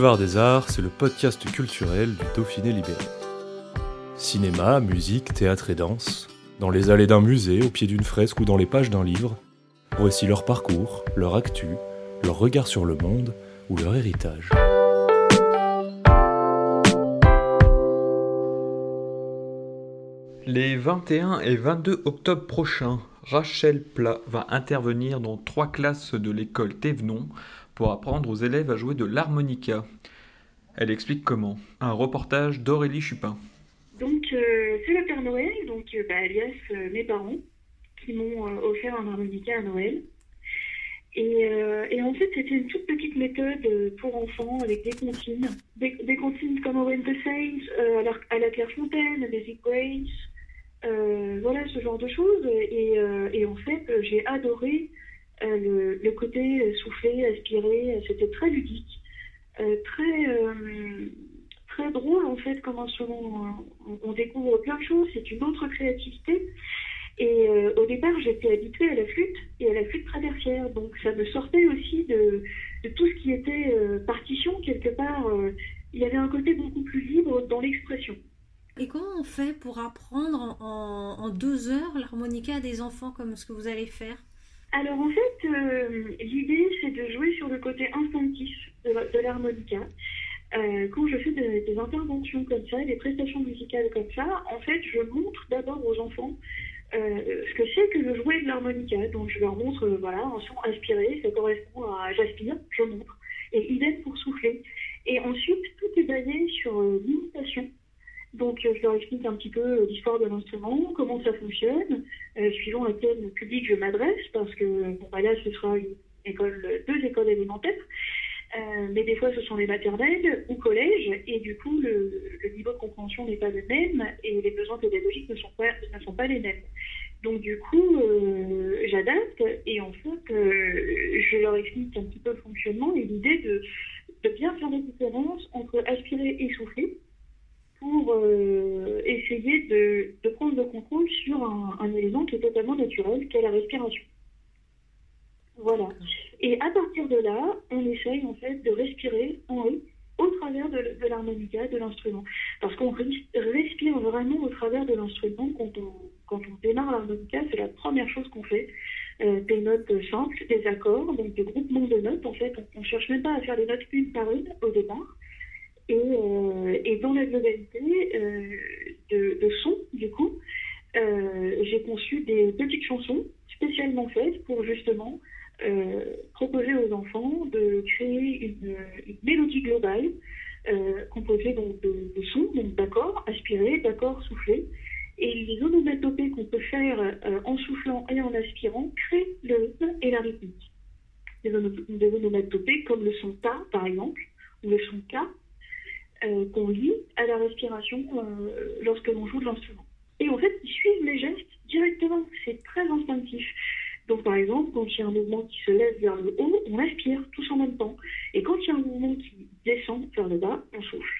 Boulevard des Arts, c'est le podcast culturel du Dauphiné libéré. Cinéma, musique, théâtre et danse, dans les allées d'un musée, au pied d'une fresque ou dans les pages d'un livre, voici leur parcours, leur actu, leur regard sur le monde ou leur héritage. Les 21 et 22 octobre prochains, Rachel Plat va intervenir dans trois classes de l'école Thévenon pour apprendre aux élèves à jouer de l'harmonica. Elle explique comment. Un reportage d'Aurélie Chupin. Donc euh, c'est le Père Noël, donc euh, bah, alias euh, mes parents, qui m'ont offert un harmonica à Noël. Et, et en fait c'était une toute petite méthode pour enfants avec des comptines. Des, des comme Owen the Saints, euh, à, la, à la Clairefontaine, Basic Grace, euh, voilà ce genre de choses. Et, euh, et en fait euh, j'ai adoré euh, le, le côté euh, soufflé, aspiré, euh, c'était très ludique, euh, très euh, très drôle en fait comme instrument. On, on découvre plein de choses, c'est une autre créativité. Et euh, au départ, j'étais habituée à la flûte et à la flûte traversière, donc ça me sortait aussi de, de tout ce qui était euh, partition quelque part. euh, il y avait un côté beaucoup plus libre dans l'expression. Et comment on fait pour apprendre en, deux heures l'harmonica à des enfants comme ce que vous allez faire? Alors en fait, euh, l'idée c'est de jouer sur le côté instinctif de, l'harmonica. Euh, quand je fais de- des interventions comme ça, des prestations musicales comme ça, en fait, je montre d'abord aux enfants euh, ce que c'est que de jouer de l'harmonica. Donc je leur montre, voilà, un son aspiré, ça correspond à j'aspire, je montre. Et idem pour souffler. Et ensuite, tout est basé sur l'imitation. Je leur explique un petit peu euh, l'histoire de l'instrument, comment ça fonctionne, euh, suivant à quel public je m'adresse, parce que bah là, ce sera deux écoles élémentaires, Euh, mais des fois, ce sont les maternelles ou collèges, et du coup, le, niveau de compréhension n'est pas le même, et les besoins pédagogiques ne sont pas, les mêmes. Donc du coup, j'adapte, et en fait, je leur explique un petit peu le fonctionnement et l'idée de, de bien faire la différence entre aspirer et souffler, pour euh, essayer de, prendre le contrôle sur un, élément qui est totalement naturel, qu'est la respiration. Voilà. Et à partir de là, on essaye en fait de respirer en rythme au travers de, l'harmonica, de l'instrument. Parce qu'on res- respire vraiment au travers de l'instrument quand on, démarre l'harmonica, c'est la première chose qu'on fait. Euh, des notes simples, des accords, donc des groupements de notes. En fait, on ne cherche même pas à faire les notes une par une au départ. Et, euh, et dans la globalité euh, de, de son, du coup, euh, j'ai conçu des petites chansons spécialement faites pour justement proposer aux enfants de créer une, mélodie globale composée donc de, sons, donc d'accords aspirés, d'accords soufflés. Et les onomatopées qu'on peut faire en soufflant et en aspirant créent le rythme et la rythmique. Des onomatopées comme le son ta, par exemple, ou le son ka, euh, qu'on lit à la respiration euh, lorsque l'on joue de l'instrument. Et en fait, ils suivent les gestes directement. C'est très instinctif. Donc, par exemple, quand il y a un mouvement qui se lève vers le haut, on aspire tous en même temps. Et quand il y a un mouvement qui descend vers le bas, on souffle.